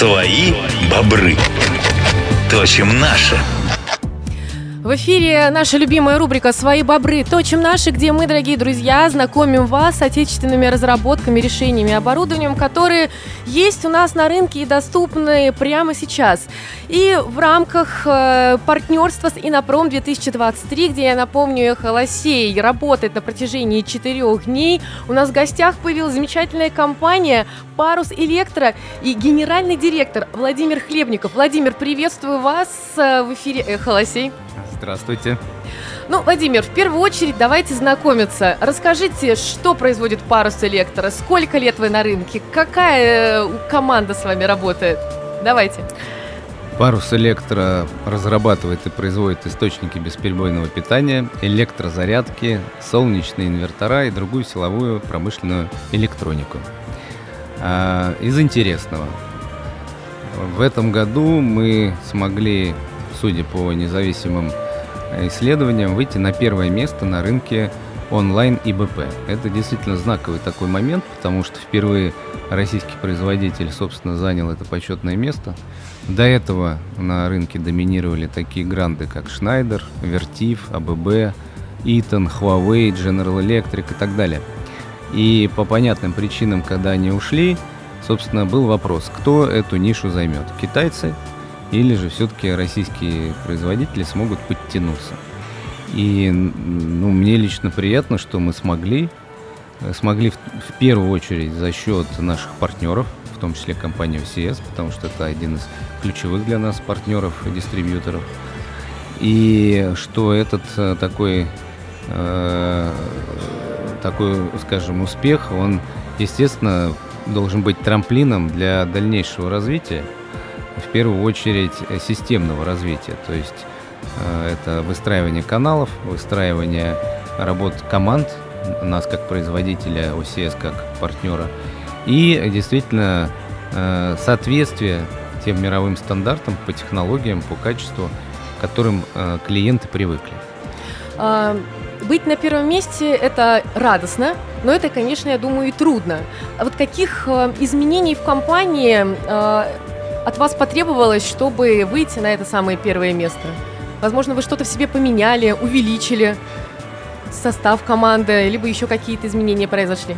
Свои бобры. Точим наши. В эфире наша любимая рубрика «Свои бобры. Точим наши», где мы, дорогие друзья, знакомим вас с отечественными разработками, решениями, оборудованием, которые есть у нас на рынке и доступны прямо сейчас. И в рамках э, партнерства с Инопром 2023, где, я напомню, Холосей работает на протяжении четырех дней, у нас в гостях появилась замечательная компания «Парус Электро» и генеральный директор Владимир Хлебников. Владимир, приветствую вас э, в эфире «Холосей». Здравствуйте. Ну, Владимир, в первую очередь давайте знакомиться. Расскажите, что производит Парус Электро, сколько лет вы на рынке, какая э, команда с вами работает? Давайте. Парус Электро разрабатывает и производит источники бесперебойного питания, электрозарядки, солнечные инвертора и другую силовую промышленную электронику. А, из интересного. В этом году мы смогли, судя по независимым исследованиям выйти на первое место на рынке онлайн ИБП. Это действительно знаковый такой момент, потому что впервые российский производитель, собственно, занял это почетное место. До этого на рынке доминировали такие гранды, как Schneider, Vertiv, ABB, Eaton, Huawei, General Electric и так далее. И по понятным причинам, когда они ушли, собственно, был вопрос, кто эту нишу займет, китайцы или же все-таки российские производители смогут подтянуться. И ну, мне лично приятно, что мы смогли, э, смогли в, в первую очередь за счет наших партнеров, в том числе компании OCS, потому что это один из ключевых для нас партнеров и дистрибьюторов. И что этот э, такой, э, такой, скажем, успех, он, естественно, должен быть трамплином для дальнейшего развития в первую очередь э, системного развития. То есть э, это выстраивание каналов, выстраивание работ команд, нас как производителя, OCS как партнера, и действительно э, соответствие тем мировым стандартам по технологиям, по качеству, к которым клиенты привыкли. А, быть на первом месте – это радостно, но это, конечно, я думаю, и трудно. А вот каких изменений в компании от вас потребовалось, чтобы выйти на это самое первое место? Возможно, вы что-то в себе поменяли, увеличили состав команды, либо еще какие-то изменения произошли?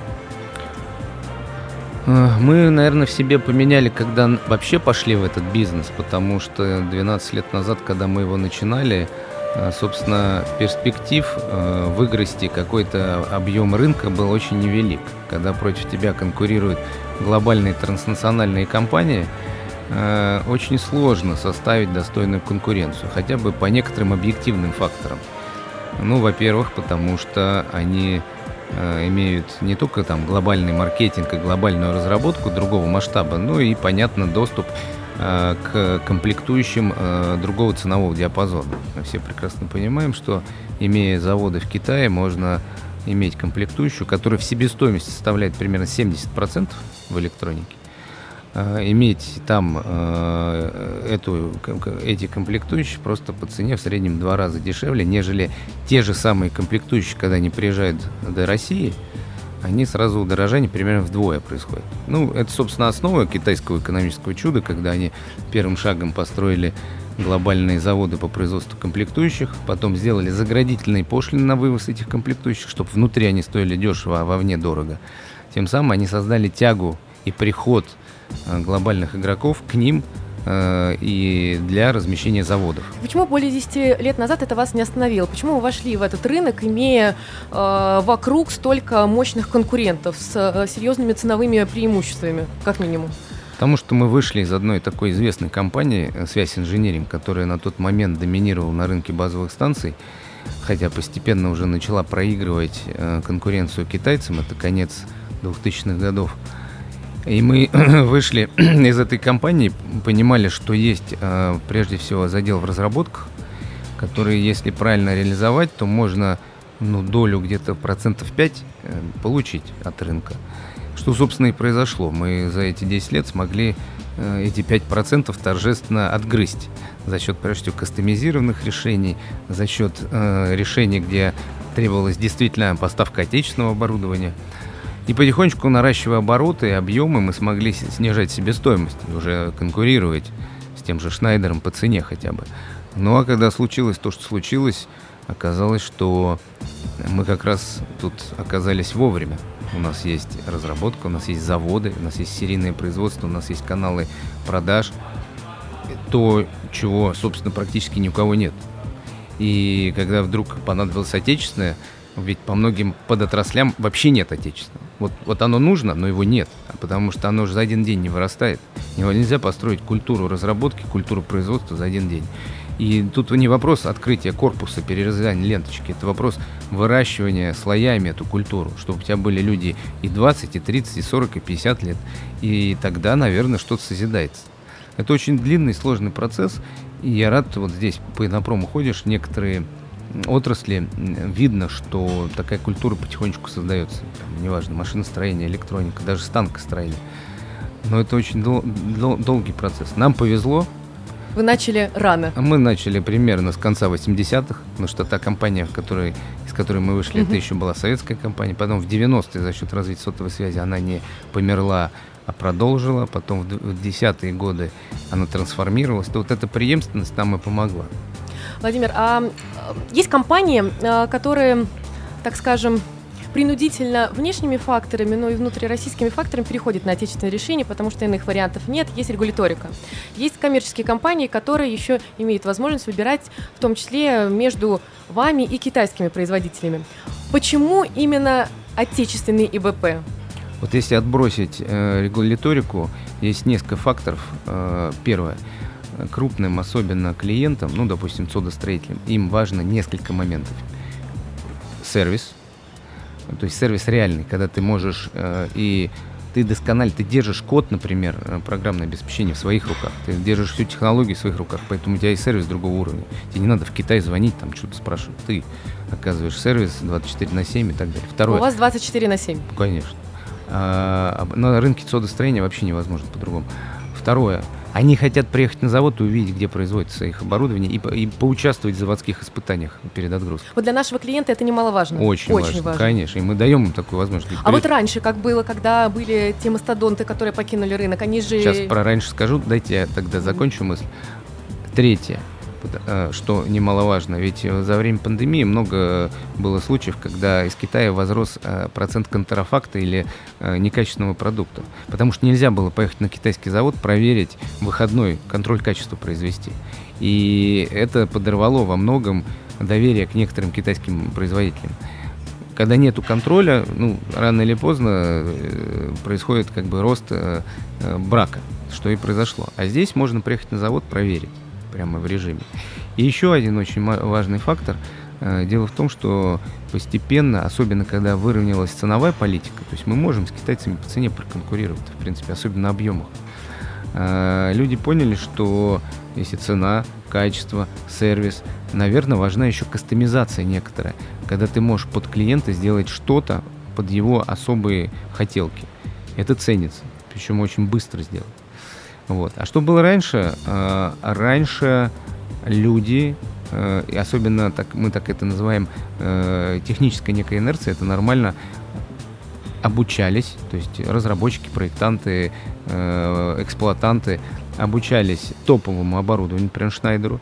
Э, мы, наверное, в себе поменяли, когда вообще пошли в этот бизнес, потому что 12 лет назад, когда мы его начинали, э, собственно, перспектив э, выгрести какой-то объем рынка был очень невелик. Когда против тебя конкурируют глобальные транснациональные компании – Э, очень сложно составить достойную конкуренцию, хотя бы по некоторым объективным факторам. Ну, во-первых, потому что они э, имеют не только там глобальный маркетинг и глобальную разработку другого масштаба, но и, понятно, доступ э, к комплектующим другого ценового диапазона. Мы все прекрасно понимаем, что имея заводы в Китае, можно иметь комплектующую, которая в себестоимости составляет примерно 70% в электронике иметь там э, эту, эти комплектующие просто по цене в среднем два раза дешевле, нежели те же самые комплектующие, когда они приезжают до России, они сразу удорожание примерно вдвое происходит. Ну, это, собственно, основа китайского экономического чуда, когда они первым шагом построили глобальные заводы по производству комплектующих, потом сделали заградительные пошлины на вывоз этих комплектующих, чтобы внутри они стоили дешево, а вовне дорого. Тем самым они создали тягу и приход Э, глобальных игроков к ним э, и для размещения заводов. Почему более 10 лет назад это вас не остановило? Почему вы вошли в этот рынок, имея э, вокруг столько мощных конкурентов с э, серьезными ценовыми преимуществами, как минимум? Потому что мы вышли из одной такой известной компании э, «Связь инженеринг», которая на тот момент доминировала на рынке базовых станций, хотя постепенно уже начала проигрывать э, конкуренцию китайцам, это конец 2000-х годов. И мы вышли из этой компании, понимали, что есть э, прежде всего задел в разработках, который, если правильно реализовать, то можно ну, долю где-то процентов 5 э, получить от рынка. Что, собственно, и произошло. Мы за эти 10 лет смогли э, эти 5% торжественно отгрызть за счет, прежде всего, кастомизированных решений, за счет решений, где требовалась действительно поставка отечественного оборудования – И потихонечку, наращивая обороты и объемы, мы смогли снижать себестоимость и уже конкурировать с тем же Шнайдером по цене хотя бы. Ну а когда случилось то, что случилось, оказалось, что мы как раз тут оказались вовремя. У нас есть разработка, у нас есть заводы, у нас есть серийное производство, у нас есть каналы продаж. То, чего, собственно, практически ни у кого нет. И когда вдруг понадобилось отечественное, ведь по многим подотраслям вообще нет отечественного. Вот, вот оно нужно, но его нет, потому что оно же за один день не вырастает. Нельзя построить культуру разработки, культуру производства за один день. И тут не вопрос открытия корпуса, перерезания ленточки, это вопрос выращивания слоями эту культуру, чтобы у тебя были люди и 20, и 30, и 40, и 50 лет. И тогда, наверное, что-то созидается. Это очень длинный, сложный процесс, и я рад, вот здесь по инопрому ходишь, некоторые отрасли видно, что такая культура потихонечку создается. Там, неважно, машиностроение, электроника, даже станкостроение. Но это очень дол- дол- долгий процесс. Нам повезло, вы начали рано. Мы начали примерно с конца 80-х, потому что та компания, в которой, из которой мы вышли, угу. это еще была советская компания. Потом в 90-е за счет развития сотовой связи она не померла, а продолжила. Потом в десятые годы она трансформировалась. То вот эта преемственность нам и помогла. Владимир, а есть компании, а, которые, так скажем, принудительно внешними факторами, но и внутрироссийскими факторами переходит на отечественное решение, потому что иных вариантов нет. Есть регуляторика. Есть коммерческие компании, которые еще имеют возможность выбирать, в том числе между вами и китайскими производителями. Почему именно отечественный ИБП? Вот если отбросить э, регуляторику, есть несколько факторов. Э, первое крупным, особенно клиентам, ну, допустим, содостроителям, им важно несколько моментов. Сервис, то есть сервис реальный, когда ты можешь э, и ты досконально, ты держишь код, например, э, программное обеспечение в своих руках, ты держишь всю технологию в своих руках, поэтому у тебя есть сервис другого уровня. Тебе не надо в Китай звонить, там что-то спрашивать. Ты оказываешь сервис 24 на 7 и так далее. Второе. У вас 24 на 7. Конечно. А, на рынке содостроения вообще невозможно по-другому. Второе. Они хотят приехать на завод и увидеть, где производится их оборудование, и, и поучаствовать в заводских испытаниях перед отгрузкой. Вот для нашего клиента это немаловажно. Очень, Очень важно, важно, конечно. И мы даем им такую возможность. А вот раньше, как было, когда были те мастодонты, которые покинули рынок, они же... Сейчас про раньше скажу, дайте я тогда закончу мысль. Третье. Э, что немаловажно. Ведь э, за время пандемии много было случаев, когда из Китая возрос э, процент контрафакта или некачественного продукта. Потому что нельзя было поехать на китайский завод, проверить выходной контроль качества произвести. И это подорвало во многом доверие к некоторым китайским производителям когда нету контроля, ну, рано или поздно происходит как бы рост брака, что и произошло. А здесь можно приехать на завод, проверить прямо в режиме. И еще один очень важный фактор. Э, дело в том, что постепенно, особенно когда выровнялась ценовая политика, то есть мы можем с китайцами по цене проконкурировать, в принципе, особенно на объемах. Э, люди поняли, что если цена, качество, сервис, наверное, важна еще кастомизация некоторая, когда ты можешь под клиента сделать что-то под его особые хотелки. Это ценится, причем очень быстро сделать. Вот. А что было раньше? А, раньше люди, э, и особенно так, мы так это называем э, техническая некая инерция, это нормально, обучались, то есть разработчики, проектанты, э, эксплуатанты обучались топовому оборудованию, например, Шнайдеру,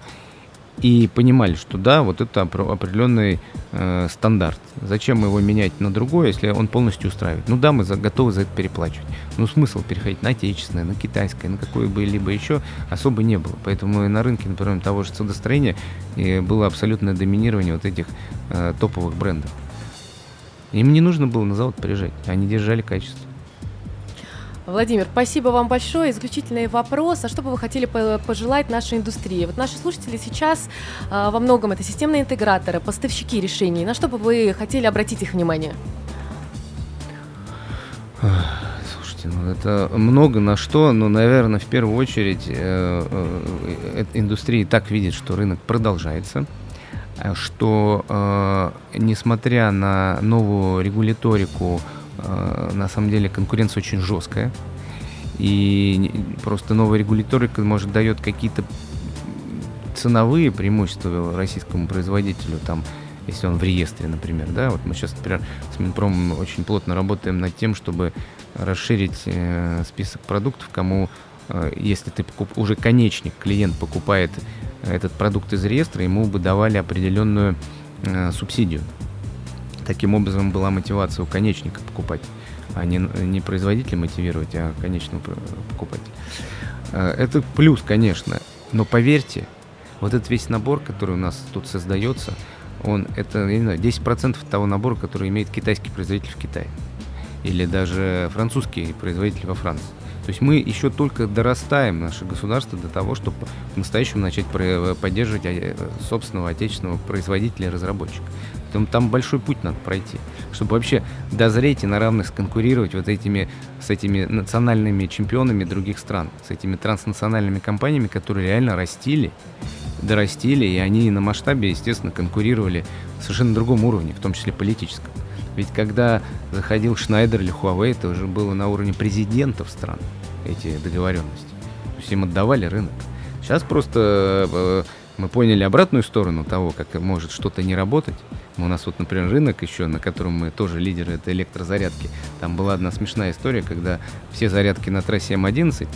и понимали, что да, вот это определенный э, стандарт. Зачем его менять на другое, если он полностью устраивает? Ну да, мы за, готовы за это переплачивать. Но смысл переходить на отечественное, на китайское, на какое-либо еще особо не было. Поэтому и на рынке, например, того же судостроения было абсолютное доминирование вот этих э, топовых брендов. Им не нужно было на завод приезжать, они держали качество. Владимир, спасибо вам большое. Исключительный вопрос. А что бы вы хотели пожелать нашей индустрии? Вот наши слушатели сейчас а, во многом это системные интеграторы, поставщики решений. На что бы вы хотели обратить их внимание? Слушайте, ну это много на что, но, наверное, в первую очередь э, э, индустрия так видит, что рынок продолжается что э, несмотря на новую регуляторику Э, на самом деле конкуренция очень жесткая. И просто новая регуляторика, может, дает какие-то ценовые преимущества российскому производителю, там, если он в реестре, например, да, вот мы сейчас, например, с Минпромом очень плотно работаем над тем, чтобы расширить э, список продуктов, кому, э, если ты покуп, уже конечник, клиент покупает этот продукт из реестра, ему бы давали определенную э, субсидию. Таким образом была мотивация у конечника покупать, а не, не производителя мотивировать, а конечного покупателя. Э, это плюс, конечно, но поверьте, вот этот весь набор, который у нас тут создается, он это, я не знаю, 10% того набора, который имеет китайский производитель в Китае. Или даже французский производитель во Франции. То есть мы еще только дорастаем, наше государство, до того, чтобы по-настоящему начать поддерживать э, собственного отечественного производителя и разработчика. Там, там большой путь надо пройти, чтобы вообще дозреть и на равных сконкурировать вот этими, с этими национальными чемпионами других стран, с этими транснациональными компаниями, которые реально растили, дорастили, и они на масштабе, естественно, конкурировали на совершенно другом уровне, в том числе политическом. Ведь когда заходил Шнайдер или Huawei, это уже было на уровне президентов стран, эти договоренности. То есть им отдавали рынок. Сейчас просто э, мы поняли обратную сторону того, как может что-то не работать. У нас вот, например, рынок еще, на котором мы тоже лидеры, это электрозарядки. Там была одна смешная история, когда все зарядки на трассе М11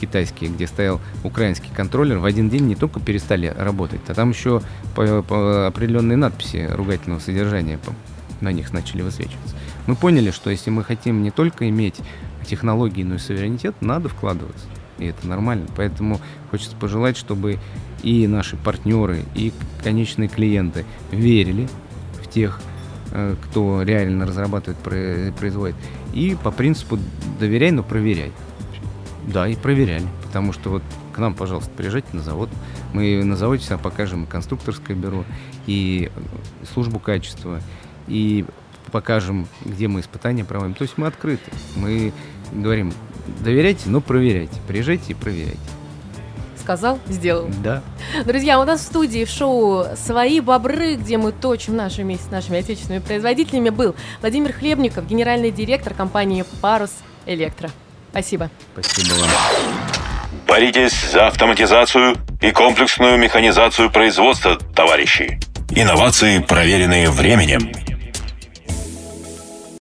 китайские, где стоял украинский контроллер, в один день не только перестали работать, а там еще по, по определенные надписи ругательного содержания на них начали высвечиваться. Мы поняли, что если мы хотим не только иметь технологии, но и суверенитет, надо вкладываться. И это нормально. Поэтому хочется пожелать, чтобы и наши партнеры, и конечные клиенты верили тех, э, кто реально разрабатывает, производит. И по принципу доверяй, но проверяй. Да, и проверяли. Потому что вот к нам, пожалуйста, приезжайте на завод. Мы на заводе всегда покажем и конструкторское бюро, и службу качества, и покажем, где мы испытания проводим. То есть мы открыты. Мы говорим, доверяйте, но проверяйте. Приезжайте и проверяйте. Сказал, сделал. Да. Друзья, у нас в студии в шоу «Свои бобры», где мы точим наши вместе с нашими отечественными производителями, был Владимир Хлебников, генеральный директор компании «Парус Электро». Спасибо. Спасибо вам. Боритесь за автоматизацию и комплексную механизацию производства, товарищи. Инновации, проверенные временем.